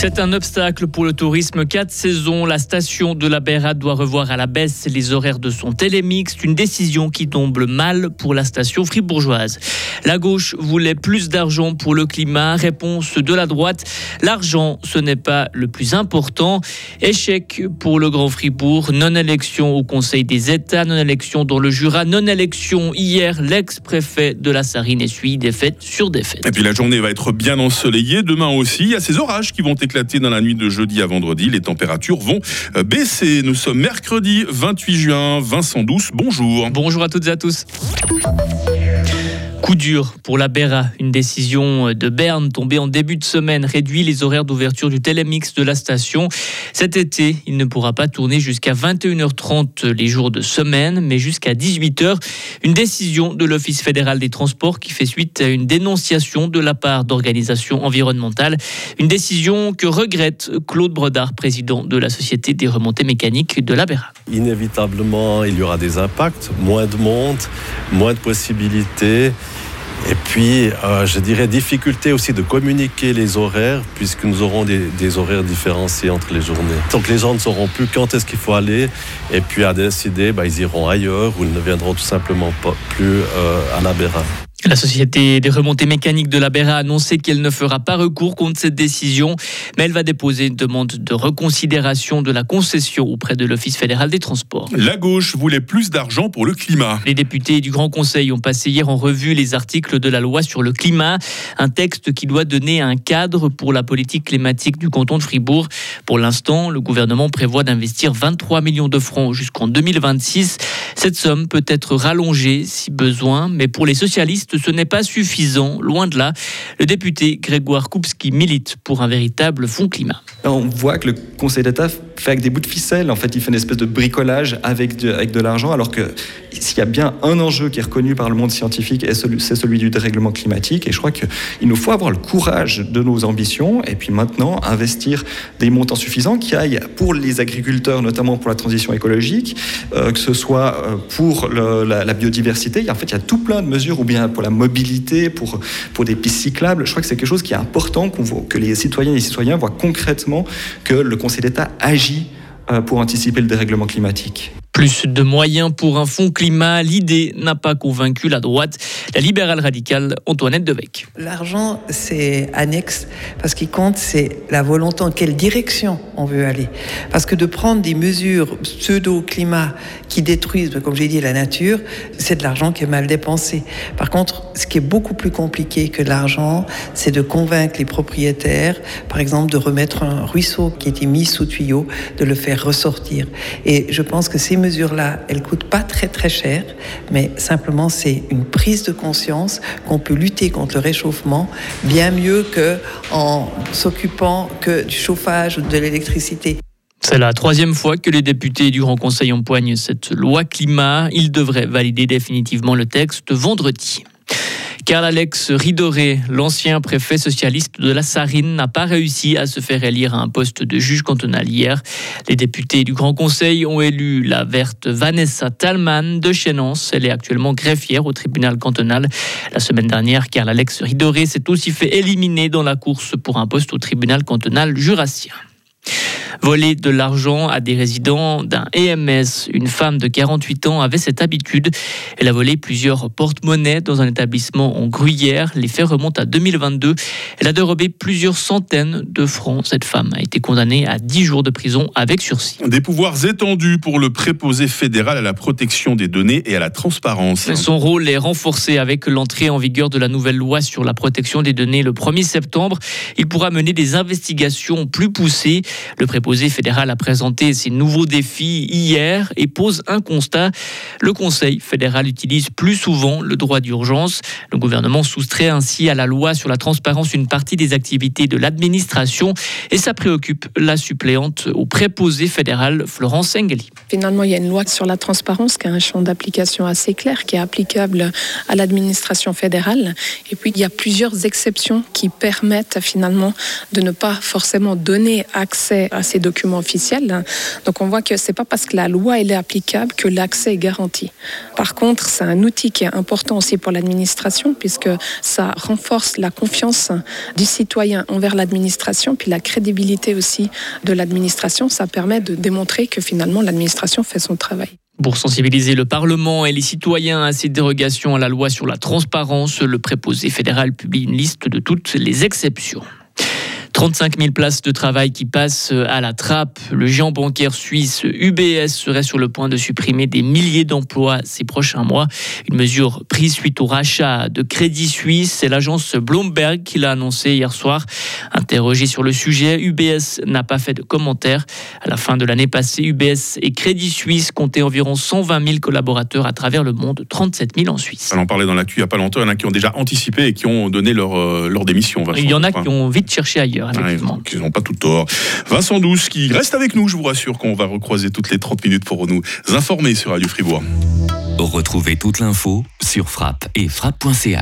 C'est un obstacle pour le tourisme. Quatre saisons, la station de la Bérade doit revoir à la baisse les horaires de son télémix. Une décision qui tombe mal pour la station fribourgeoise. La gauche voulait plus d'argent pour le climat. Réponse de la droite. L'argent, ce n'est pas le plus important. Échec pour le Grand Fribourg. Non-élection au Conseil des États. Non-élection dans le Jura. Non-élection hier. L'ex-préfet de la Sarine essuie défaite sur défaite. Et puis la journée va être bien ensoleillée. Demain aussi, il y a ces orages qui vont éclater dans la nuit de jeudi à vendredi. Les températures vont euh, baisser. Nous sommes mercredi 28 juin. Vincent Douce, bonjour. Bonjour à toutes et à tous. Coup dur pour la Béra. Une décision de Berne tombée en début de semaine réduit les horaires d'ouverture du télémix de la station. Cet été, il ne pourra pas tourner jusqu'à 21h30 les jours de semaine, mais jusqu'à 18h. Une décision de l'Office fédéral des transports qui fait suite à une dénonciation de la part d'organisations environnementales. Une décision que regrette Claude Brodard, président de la Société des remontées mécaniques de la Béra. Inévitablement, il y aura des impacts, moins de monde, moins de possibilités. Et puis, euh, je dirais, difficulté aussi de communiquer les horaires, puisque nous aurons des, horaires différenciés entre les journées. Donc les gens ne sauront plus quand est-ce qu'il faut aller, et puis à décider, bah, ils iront ailleurs, ou ils ne viendront tout simplement pas plus euh, à la Béra. La société des remontées mécaniques de la Béra a annoncé qu'elle ne fera pas recours contre cette décision, mais elle va déposer une demande de reconsidération de la concession auprès de l'Office fédéral des transports. La gauche voulait plus d'argent pour le climat. Les députés du Grand Conseil ont passé hier en revue les articles de la loi sur le climat, un texte qui doit donner un cadre pour la politique climatique du canton de Fribourg. Pour l'instant, le gouvernement prévoit d'investir 23 millions de francs jusqu'en 2026. Cette somme peut être rallongée si besoin, mais pour les socialistes, ce n'est pas suffisant, loin de là. Le député Grégoire Koupski milite pour un véritable fonds climat. On voit que le Conseil d'État fait avec des bouts de ficelle. En fait, il fait une espèce de bricolage avec de, avec de l'argent, alors que s'il y a bien un enjeu qui est reconnu par le monde scientifique, c'est celui du dérèglement climatique. Et je crois qu'il nous faut avoir le courage de nos ambitions et puis maintenant investir des montants suffisants qui aillent pour les agriculteurs, notamment pour la transition écologique, euh, que ce soit euh, pour la, biodiversité. En fait, il y a tout plein de mesures, ou bien pour la mobilité, pour, pour des pistes cyclables. Je crois que c'est quelque chose qui est important, qu que les citoyennes et les citoyens voient concrètement que le Conseil d'État agit euh, pour anticiper le dérèglement climatique. Plus de moyens pour un fonds climat, l'idée n'a pas convaincu la droite. La libérale radicale Antoinette Devec. L'argent, c'est annexe, parce qu'il compte, c'est la volonté en quelle direction on veut aller? Parce que de prendre des mesures pseudo-climat qui détruisent, comme j'ai dit, la nature, c'est de l'argent qui est mal dépensé. Par contre, ce qui est beaucoup plus compliqué que l'argent, c'est de convaincre les propriétaires, par exemple, de remettre un ruisseau qui était mis sous tuyau, de le faire ressortir. Et je pense que ces mesures-là, elles coûtent pas très très cher, mais simplement c'est une prise de conscience qu'on peut lutter contre le réchauffement bien mieux que en s'occupant que du chauffage ou de l'électricité. C'est la troisième fois que les députés du Grand Conseil empoignent cette loi climat. Ils devraient valider définitivement le texte vendredi. Karl Alex Ridoré, l'ancien préfet socialiste de la Sarine, n'a pas réussi à se faire élire à un poste de juge cantonal hier. Les députés du Grand Conseil ont élu la verte Vanessa Talman de Chénance. Elle est actuellement greffière au tribunal cantonal. La semaine dernière, Karl Alex Ridoré s'est aussi fait éliminer dans la course pour un poste au tribunal cantonal jurassien voler de l'argent à des résidents d'un EMS. Une femme de 48 ans avait cette habitude. Elle a volé plusieurs porte-monnaies dans un établissement en Gruyère. Les faits remontent à 2022. Elle a dérobé plusieurs centaines de francs. Cette femme a été condamnée à 10 jours de prison avec sursis. Des pouvoirs étendus pour le préposé fédéral à la protection des données et à la transparence. Son rôle est renforcé avec l'entrée en vigueur de la nouvelle loi sur la protection des données le 1er septembre. Il pourra mener des investigations plus poussées. Le préposé fédéral a présenté ses nouveaux défis hier et pose un constat. Le Conseil fédéral utilise plus souvent le droit d'urgence. Le gouvernement soustrait ainsi à la loi sur la transparence une partie des activités de l'administration et ça préoccupe la suppléante au préposé fédéral Florence Engeli. Finalement, il y a une loi sur la transparence qui a un champ d'application assez clair, qui est applicable à l'administration fédérale. Et puis, il y a plusieurs exceptions qui permettent finalement de ne pas forcément donner accès à ces documents officiels. Donc on voit que c'est pas parce que la loi est applicable que l'accès est garanti. Par contre, c'est un outil qui est important aussi pour l'administration puisque ça renforce la confiance du citoyen envers l'administration, puis la crédibilité aussi de l'administration. Ça permet de démontrer que finalement l'administration fait son travail. Pour sensibiliser le Parlement et les citoyens à ces dérogations à la loi sur la transparence, le préposé fédéral publie une liste de toutes les exceptions. 35 000 places de travail qui passent à la trappe. Le géant bancaire suisse UBS serait sur le point de supprimer des milliers d'emplois ces prochains mois. Une mesure prise suite au rachat de Crédit Suisse. C'est l'agence Bloomberg qui l'a annoncé hier soir. Interrogé sur le sujet, UBS n'a pas fait de commentaires. À la fin de l'année passée, UBS et Crédit Suisse comptaient environ 120 000 collaborateurs à travers le monde, 37 000 en Suisse. On en parlait dans l'actu il n'y a pas longtemps. Il y en a qui ont déjà anticipé et qui ont donné leur, euh, leur démission. Il y en a qui ont vite cherché ailleurs ils n'ont pas tout tort. Vincent Douce qui reste avec nous, je vous rassure qu'on va recroiser toutes les 30 minutes pour nous informer sur Radio Fribourg. Retrouvez toute l'info sur frappe et frappe.ch.